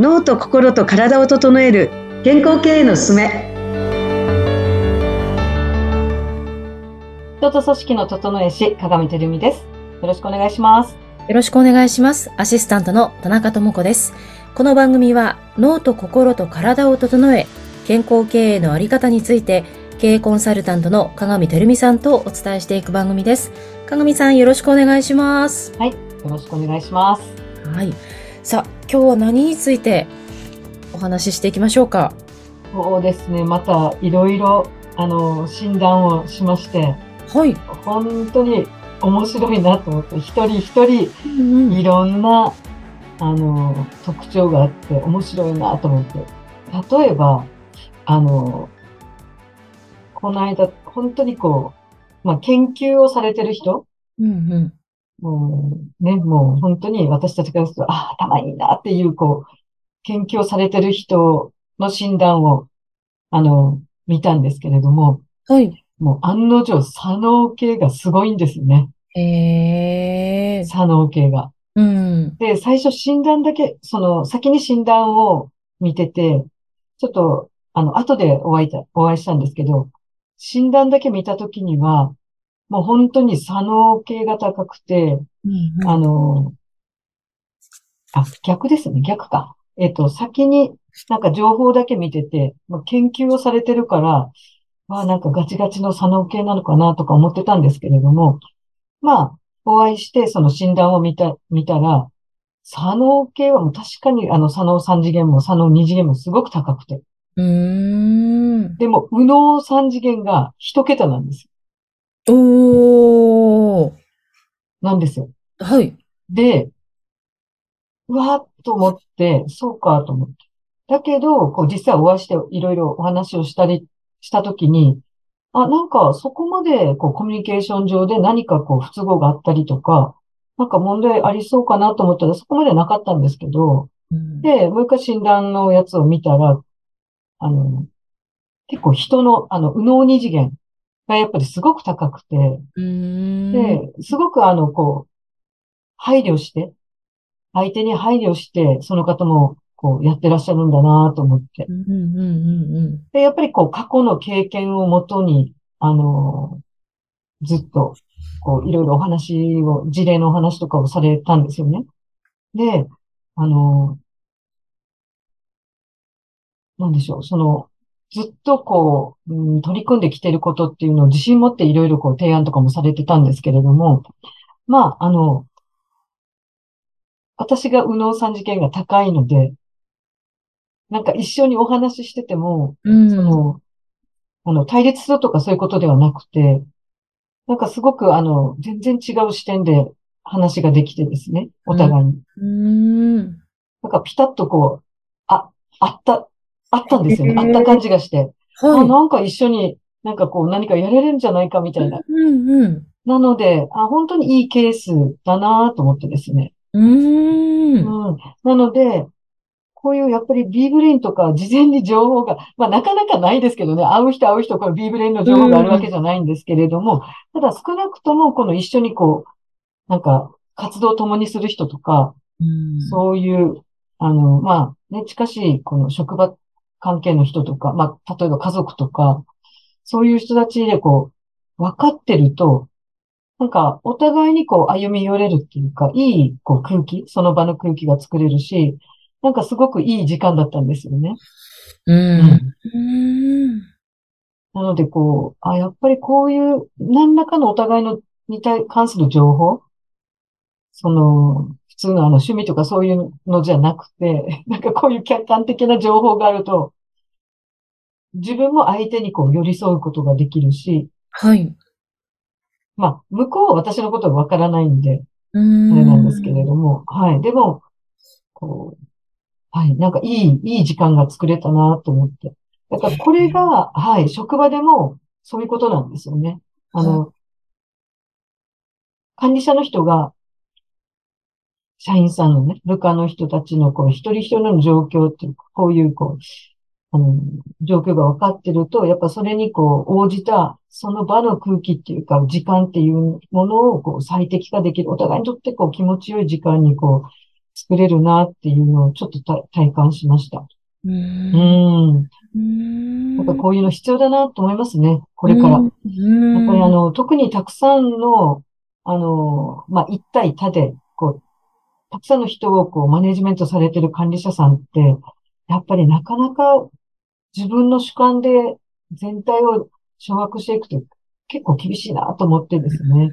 脳と心と体を整える健康経営のすすめ人と組織の整え師、鏡照美です。よろしくお願いします。よろしくお願いします。アシスタントの田中智子です。この番組は脳と心と体を整え、健康経営のあり方について、経営コンサルタントの鏡照美さんとお伝えしていく番組です。鏡さんよろしくお願いします。はい。よろしくお願いします。はい。さあ、今日は何についてお話ししていきましょうか？そうですね。また、いろいろ、あの、診断をしまして、はい。本当に面白いなと思って、一人一人、うんいろんな、あの、特徴があって、面白いなと思って。例えば、あの、この間、本当にこう、まあ、研究をされてる人、うんうんもう、ね、もう本当に私たちからすると、ああ、頭いいなっていう、こう、研究をされてる人の診断を、あの、見たんですけれども、はい。もう案の定、左脳系がすごいんですよね。へー。左脳系が。うん。で、最初診断だけ、その、先に診断を見てて、ちょっと、あの、後でお会いた、お会いしたんですけど、診断だけ見たときには、もう本当に左脳系が高くて、うんあの、あ、逆ですね、逆か。えっと、先になんか情報だけ見てて、まあ、研究をされてるから、まあなんかガチガチの左脳系なのかなとか思ってたんですけれども、まあ、お会いしてその診断を見た、見たら、左脳系はもう確かにあの左脳3次元も左脳2次元もすごく高くて。でも右脳3次元が一桁なんです。おー。なんですよ。はい。で、うわーっと思って、そうかと思って。だけど、こう実際お会いしていろいろお話をしたりしたときに、あ、なんかそこまでこうコミュニケーション上で何かこう不都合があったりとか、なんか問題ありそうかなと思ったらそこまでなかったんですけど、うんで、もう一回診断のやつを見たら、あの、結構人の、あの、右脳二次元がやっぱりすごく高くて。で、すごくあの、こう、配慮して、相手に配慮して、その方も、こう、やってらっしゃるんだなと思って。で、やっぱりこう、過去の経験をもとに、あのずっと、こう、いろいろお話を、事例のお話とかをされたんですよね。で、あのなんでしょう、その、ずっとこう、うん、取り組んできてることっていうのを自信持っていろいろこう提案とかもされてたんですけれども、まあ、あの、私が右脳三次元が高いので、なんか一緒にお話ししてても、うん。その、あの、対立するとかそういうことではなくて、なんかすごくあの、全然違う視点で話ができてですね、お互いに。うーん。なんかピタッとこう、あ、あった、あったんですよね。あった感じがして。あ、はなんか一緒になんかこう何かやれるんじゃないかみたいな。い。うんうん。なので、あ、本当にいいケースだなと思ってですね。うーん。うん。なので、こういうやっぱり B ブレインとか事前に情報が、まあなかなかないですけどね、会う人会う人、これ B ブレインの情報があるわけじゃないんですけれども、ただ少なくともこの一緒にこう、なんか活動を共にする人とか、うんそういう、あの、まあね、近しいこの職場関係の人とか、まあ例えば家族とか、そういう人たちでこう、分かってると、なんか、お互いにこう、歩み寄れるっていうか、いい、こう、空気、その場の空気が作れるし、なんかすごくいい時間だったんですよね。うん。うん。なので、こう、あ、やっぱりこういう、何らかのお互いのに対関する情報、その、普通のあの趣味とかそういうのじゃなくて、なんかこういう客観的な情報があると、自分も相手にこう寄り添うことができるし、はい。まあ、向こうは私のことがわからないんで、うあん。れなんですけれども、はい。でも、こう、はい。なんかいい、いい時間が作れたなと思って。だからこれが、はい。職場でもそういうことなんですよね。あの、管理者の人が、社員さんのね、部下の人たちの、こう、一人一人の状況っていうか、こういう、こう、あの、状況が分かってると、やっぱそれにこう、応じた、その場の空気っていうか、時間っていうものをこう、最適化できる。お互いにとってこう、気持ちよい時間にこう、作れるなっていうのをちょっと体体感しました。う。うんん。うんなんかこういうの必要だなと思いますね。これから。うん。やっぱりあの、特にたくさんの、あの、まあ、一対他で、こう、たくさんの人をこう、マネジメントされてる管理者さんって、やっぱりなかなか自分の主観で全体を掌握していくと結構厳しいなと思ってですね。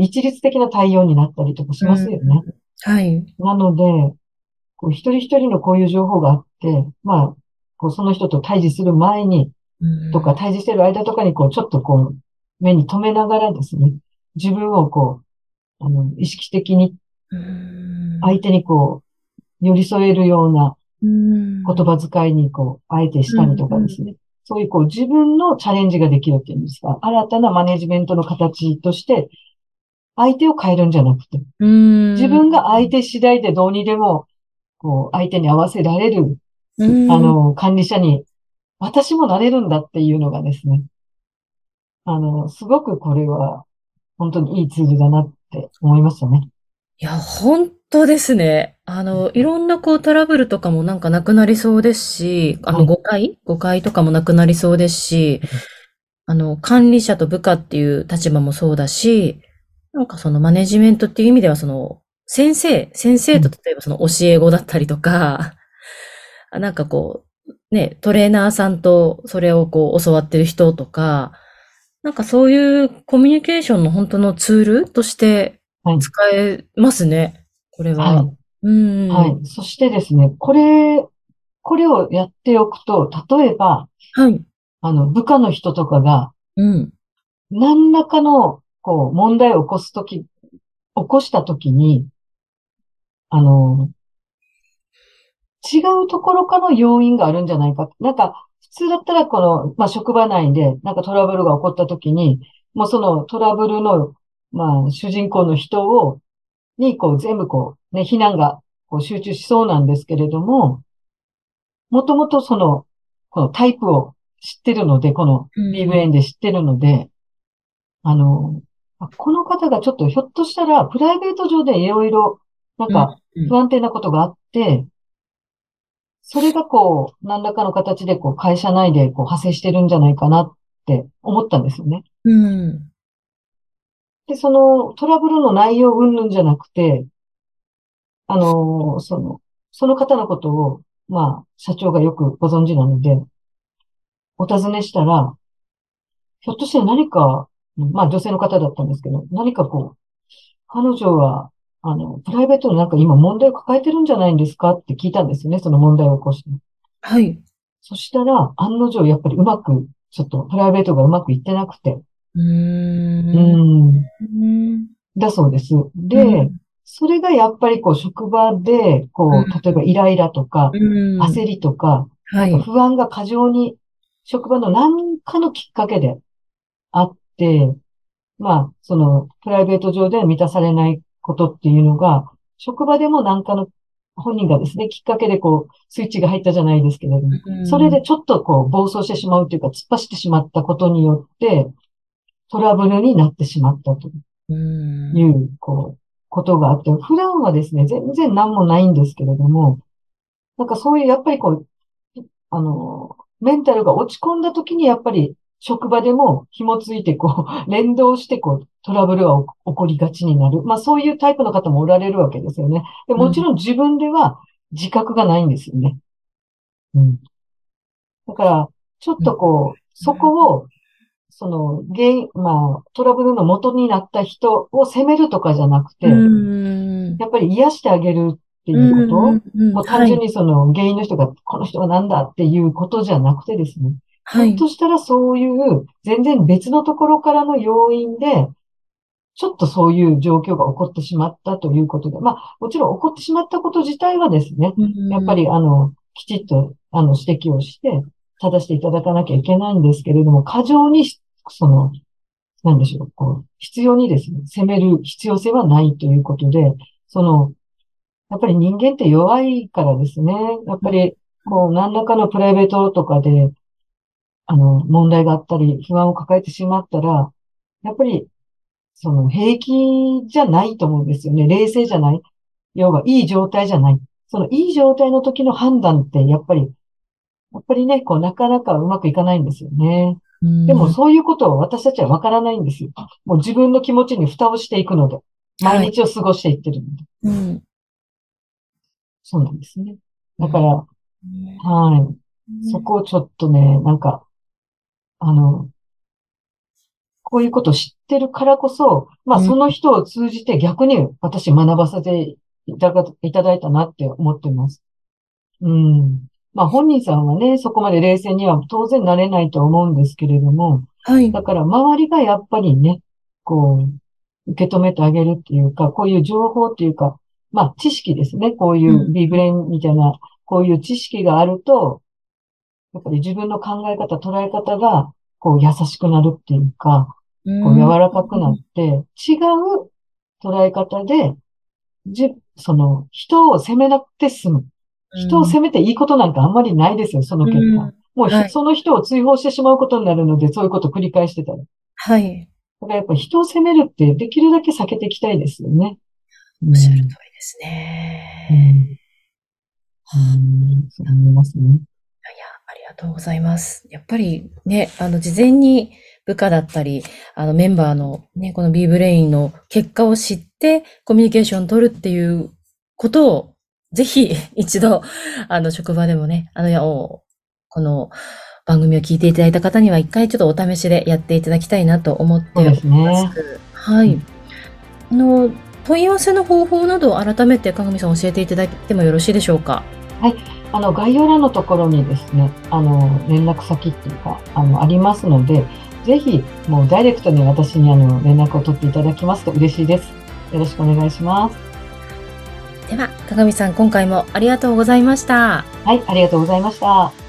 一律的な対応になったりとかしますよね。はい。なので、こう一人一人のこういう情報があって、まあ、こうその人と対峙する前に、とか、対峙してる間とかに、こう、ちょっとこう、目に留めながらですね、自分をこう、あの、意識的にうん、相手にこう、寄り添えるようなうん、言葉遣いにこう、あえてしたりとかですね。そういうこう、自分のチャレンジができるっていうんですか、新たなマネジメントの形として、相手を変えるんじゃなくて、うん、自分が相手次第でどうにでも、こう、相手に合わせられる、うん、あの、管理者に、私もなれるんだっていうのがですね、あの、すごくこれは、本当にいいツールだなって思いましたね。いや、本当ですね。あの、いろんなこうトラブルとかもなんかなくなりそうですし、あの、はい誤解？誤解とかもなくなりそうですし、あの、管理者と部下っていう立場もそうだし、なんかそのマネジメントっていう意味ではその、先生、先生と例えばその教え子だったりとか、あなんかこう、ね、トレーナーさんとそれをこう教わってる人とか、なんかそういうコミュニケーションの本当のツールとしてはい使えますね。これは。はうん。い。はい。そしてですね、これ、これをやっておくと、例えば、はい。あの、部下の人とかが、うん。何らかの、こう、問題を起こすとき、起こしたときに、あの、違うところからの要因があるんじゃないか。なんか、普通だったらこの、まあ、職場内で、なんかトラブルが起こったときに、もうそのトラブルの、まあ、主人公の人を、に、こう、全部こう、ね、非難が、こう、集中しそうなんですけれども、もともとその、このタイプを知ってるので、このうん BVN で知ってるので、あの、あこの方がちょっとひょっとしたら、プライベート上でいろいろ、なんか、うん不安定なことがあって、それがこう、何らかの形でこう、会社内でこう、派生してるんじゃないかなって思ったんですよね。うん。で、そのトラブルの内容云々じゃなくて、あの、その、その方のことを、まあ、社長がよくご存知なので、お尋ねしたら、ひょっとして何か、まあ女性の方だったんですけど、何かこう、彼女は、あの、プライベートのなんか今問題を抱えてるんじゃないんですかって聞いたんですよね、その問題を起こして。はい。そしたら、案の定やっぱりうまく、ちょっとプライベートがうまくいってなくて、うんん、うん。だそうです。で、うんそれがやっぱりこう職場で、こう例えばイライラとか、うん。焦りとか、はい。不安が過剰に、職場の何かのきっかけであって、まあ、その、プライベート上で満たされないことっていうのが、職場でも何かの、本人がですね、きっかけでこう、スイッチが入ったじゃないですけれども、うんそれで、ちょっとこう、暴走してしまうというか、突っ走ってしまったことによって、トラブルになってしまったとうん。いう、こう、ことがあって、普段はですね、全然何もないんですけれども、なんかそういう、やっぱりこう、あの、メンタルが落ち込んだ時に、やっぱり職場でも紐ついて、こう、連動して、こう、トラブルは起こりがちになる。まあそういうタイプの方もおられるわけですよね。でもちろん自分では自覚がないんですよね。うん。だから、ちょっとこう、そこを、その、原因、まあ、トラブルの元になった人を責めるとかじゃなくて、うん。やっぱり癒してあげるっていうこと、うんもう単純にその原因の人が、この人は何だっていうことじゃなくてですね、はい。ひょっとしたらそういう全然別のところからの要因で、ちょっとそういう状況が起こってしまったということで、まあ、もちろん起こってしまったこと自体はですね、うんやっぱりあの、きちっとあの指摘をして、正していただかなきゃいけないんですけれども、過剰に、その、なんでしょう、こう、必要にですね、責める必要性はないということで、その、やっぱり人間って弱いからですね、やっぱり、こう、何らかのプライベートとかで、あの、問題があったり、不安を抱えてしまったら、やっぱり、その、平気じゃないと思うんですよね。冷静じゃない。要はいい状態じゃない。そのいい状態の時の判断って、やっぱり、やっぱりね、こう、なかなかうまくいかないんですよね。うんでも、そういうことを私たちはわからないんですよ。もう自分の気持ちに蓋をしていくので、毎日を過ごしていってるので。うん。そうなんですね。だから、うんはい。そこをちょっとね、なんか、あの、こういうことを知ってるからこそ、まあうんその人を通じて逆に私学ばせていただいただいたなって思ってます。うん。まあ本人さんはね、そこまで冷静には当然なれないと思うんですけれども、はい。だから周りがやっぱりね、こう、受け止めてあげるっていうか、こういう情報っていうか、まあ知識ですね。こういううんビブレンみたいな、こういう知識があると、やっぱり自分の考え方、捉え方が、こう優しくなるっていうか、こう柔らかくなって、違う捉え方で、じ、その、人を責めなくて済む。人を責めていいことなんかあんまりないですよ、その結うん果。もうひ、はいその人を追放してしまうことになるので、そういうことを繰り返してたら。はい。だからやっぱり人を責めるってできるだけ避けていきたいですよね。おっしゃる通りですうんね。うんそう思いますね。いや、ありがとうございます。やっぱりね、あの、事前に部下だったり、あの、メンバーのね、この B ブレインの結果を知って、コミュニケーションを取るっていうことを、ぜひ 一度、あの、職場でもね、あの、いやおこの番組を聞いていただいた方には一回ちょっとお試しでやっていただきたいなと思っております。すはい。あの、問い合わせの方法などを改めて鏡さん教えていただいてもよろしいでしょうか？あの、概要欄のところにですね、あの、連絡先っていうか、あの、ありますので、ぜひ、もうダイレクトに私にあの、連絡を取っていただきますと嬉しいです。よろしくお願いします。では、鏡さん今回もありがとうございました。はい、ありがとうございました。